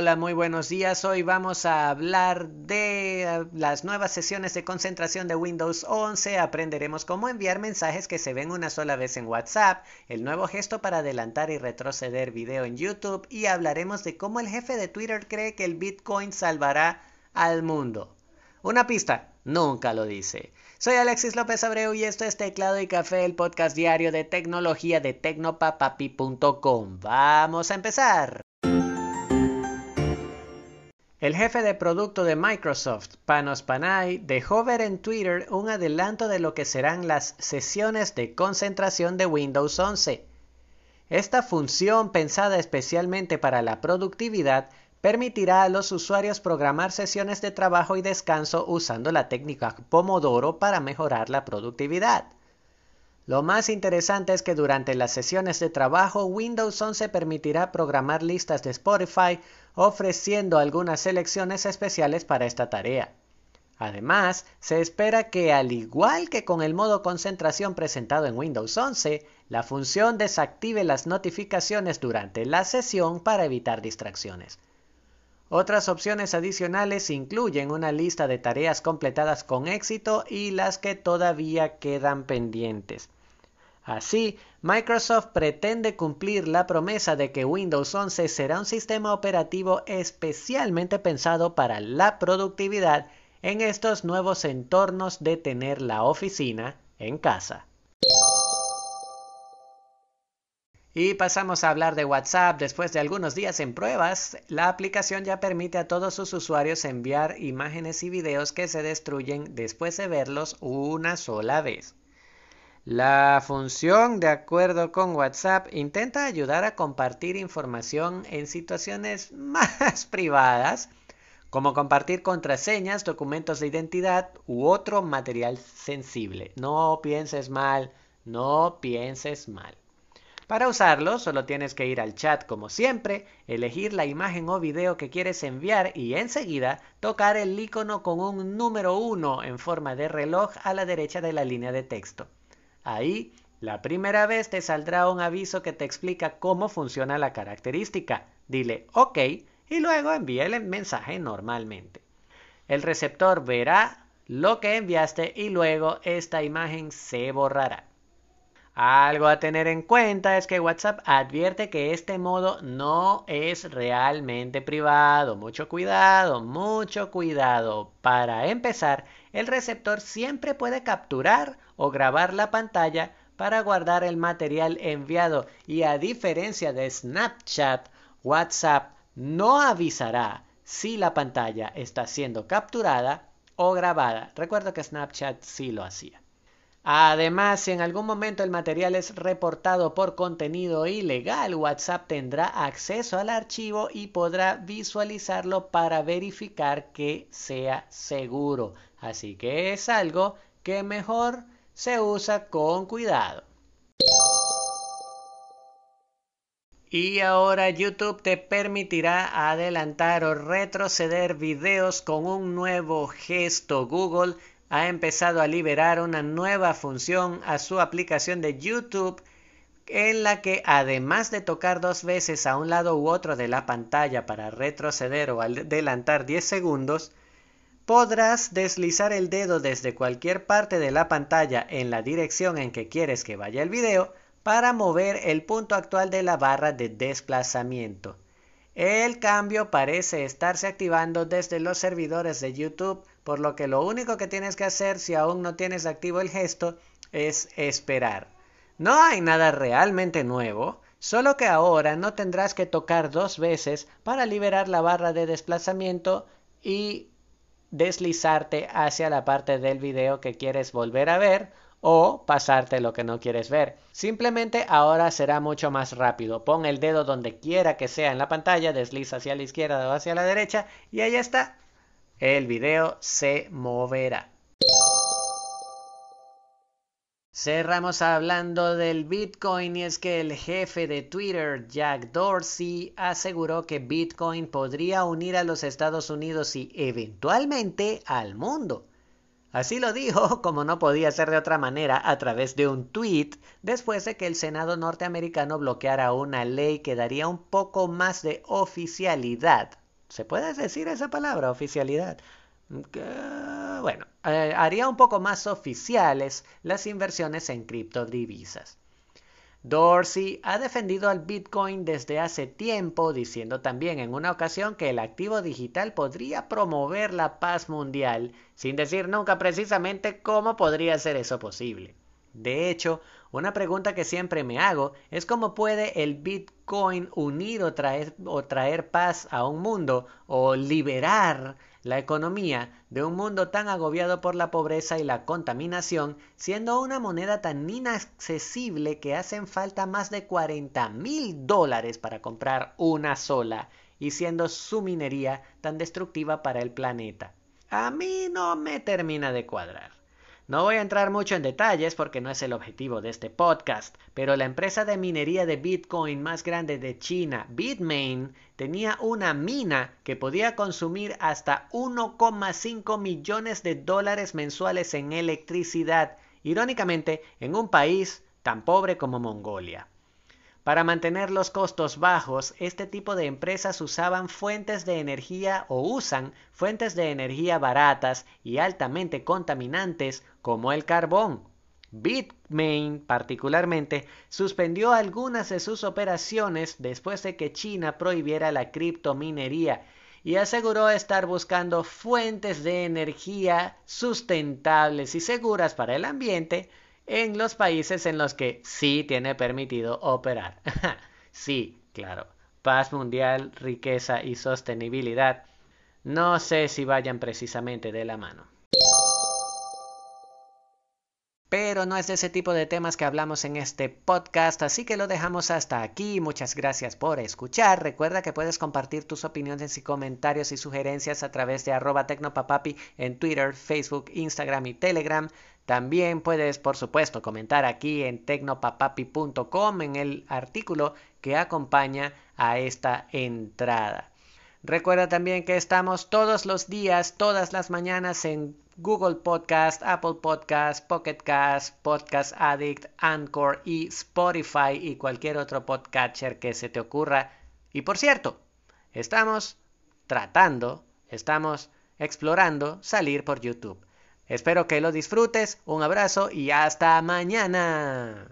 Hola, muy buenos días. Hoy vamos a hablar de eh, las nuevas sesiones de concentración de Windows 11. Aprenderemos cómo enviar mensajes que se ven una sola vez en WhatsApp, el nuevo gesto para adelantar y retroceder video en YouTube y hablaremos de cómo el jefe de Twitter cree que el Bitcoin salvará al mundo. Una pista, nunca lo dice. Soy Alexis López Abreu y esto es Teclado y Café, el podcast diario de tecnología de tecnopapapi.com. Vamos a empezar. El jefe de producto de Microsoft, Panos Panay, dejó ver en Twitter un adelanto de lo que serán las sesiones de concentración de Windows 11. Esta función, pensada especialmente para la productividad, permitirá a los usuarios programar sesiones de trabajo y descanso usando la técnica Pomodoro para mejorar la productividad. Lo más interesante es que durante las sesiones de trabajo Windows 11 permitirá programar listas de Spotify ofreciendo algunas selecciones especiales para esta tarea. Además, se espera que al igual que con el modo concentración presentado en Windows 11, la función desactive las notificaciones durante la sesión para evitar distracciones. Otras opciones adicionales incluyen una lista de tareas completadas con éxito y las que todavía quedan pendientes. Así, Microsoft pretende cumplir la promesa de que Windows 11 será un sistema operativo especialmente pensado para la productividad en estos nuevos entornos de tener la oficina en casa. Y pasamos a hablar de WhatsApp. Después de algunos días en pruebas, la aplicación ya permite a todos sus usuarios enviar imágenes y videos que se destruyen después de verlos una sola vez. La función, de acuerdo con WhatsApp, intenta ayudar a compartir información en situaciones más privadas, como compartir contraseñas, documentos de identidad u otro material sensible. No pienses mal, no pienses mal. Para usarlo, solo tienes que ir al chat como siempre, elegir la imagen o video que quieres enviar y enseguida tocar el icono con un número 1 en forma de reloj a la derecha de la línea de texto. Ahí, la primera vez te saldrá un aviso que te explica cómo funciona la característica. Dile OK y luego envía el mensaje normalmente. El receptor verá lo que enviaste y luego esta imagen se borrará. Algo a tener en cuenta es que WhatsApp advierte que este modo no es realmente privado. Mucho cuidado, mucho cuidado. Para empezar, el receptor siempre puede capturar o grabar la pantalla para guardar el material enviado y a diferencia de Snapchat, WhatsApp no avisará si la pantalla está siendo capturada o grabada. Recuerdo que Snapchat sí lo hacía. Además, si en algún momento el material es reportado por contenido ilegal, WhatsApp tendrá acceso al archivo y podrá visualizarlo para verificar que sea seguro. Así que es algo que mejor se usa con cuidado. Y ahora YouTube te permitirá adelantar o retroceder videos con un nuevo gesto. Google ha empezado a liberar una nueva función a su aplicación de YouTube en la que además de tocar dos veces a un lado u otro de la pantalla para retroceder o adelantar 10 segundos, podrás deslizar el dedo desde cualquier parte de la pantalla en la dirección en que quieres que vaya el video para mover el punto actual de la barra de desplazamiento. El cambio parece estarse activando desde los servidores de YouTube por lo que lo único que tienes que hacer si aún no tienes activo el gesto es esperar. No hay nada realmente nuevo, solo que ahora no tendrás que tocar dos veces para liberar la barra de desplazamiento y deslizarte hacia la parte del video que quieres volver a ver o pasarte lo que no quieres ver. Simplemente ahora será mucho más rápido. Pon el dedo donde quiera que sea en la pantalla, desliza hacia la izquierda o hacia la derecha y ahí está el video se moverá. Cerramos hablando del Bitcoin y es que el jefe de Twitter, Jack Dorsey, aseguró que Bitcoin podría unir a los Estados Unidos y eventualmente al mundo. Así lo dijo, como no podía ser de otra manera, a través de un tweet, después de que el Senado norteamericano bloqueara una ley que daría un poco más de oficialidad ¿Se puede decir esa palabra, oficialidad? bueno, eh, haría un poco más oficiales las inversiones en criptodivisas. Dorsey ha defendido al Bitcoin desde hace tiempo, diciendo también en una ocasión que el activo digital podría promover la paz mundial, sin decir nunca precisamente cómo podría ser eso posible. De hecho, una pregunta que siempre me hago es cómo puede el Bitcoin unir o traer, o traer paz a un mundo o liberar la economía de un mundo tan agobiado por la pobreza y la contaminación, siendo una moneda tan inaccesible que hacen falta más de 40 mil dólares para comprar una sola, y siendo su minería tan destructiva para el planeta. A mí no me termina de cuadrar. No voy a entrar mucho en detalles porque no es el objetivo de este podcast, pero la empresa de minería de Bitcoin más grande de China, Bitmain, tenía una mina que podía consumir hasta 1,5 millones de dólares mensuales en electricidad, irónicamente en un país tan pobre como Mongolia. Para mantener los costos bajos, este tipo de empresas usaban fuentes de energía o usan fuentes de energía baratas y altamente contaminantes como el carbón. Bitmain particularmente suspendió algunas de sus operaciones después de que China prohibiera la criptominería y aseguró estar buscando fuentes de energía sustentables y seguras para el ambiente en los países en los que sí tiene permitido operar. sí, claro. Paz mundial, riqueza y sostenibilidad. No sé si vayan precisamente de la mano. Pero no es de ese tipo de temas que hablamos en este podcast, así que lo dejamos hasta aquí. Muchas gracias por escuchar. Recuerda que puedes compartir tus opiniones y comentarios y sugerencias a través de arroba tecnopapapi en Twitter, Facebook, Instagram y Telegram. También puedes, por supuesto, comentar aquí en tecnopapapi.com en el artículo que acompaña a esta entrada. Recuerda también que estamos todos los días, todas las mañanas en Google Podcast, Apple Podcast, Pocket Cast, Podcast Addict, Anchor y Spotify y cualquier otro podcatcher que se te ocurra. Y por cierto, estamos tratando, estamos explorando salir por YouTube. Espero que lo disfrutes, un abrazo y hasta mañana.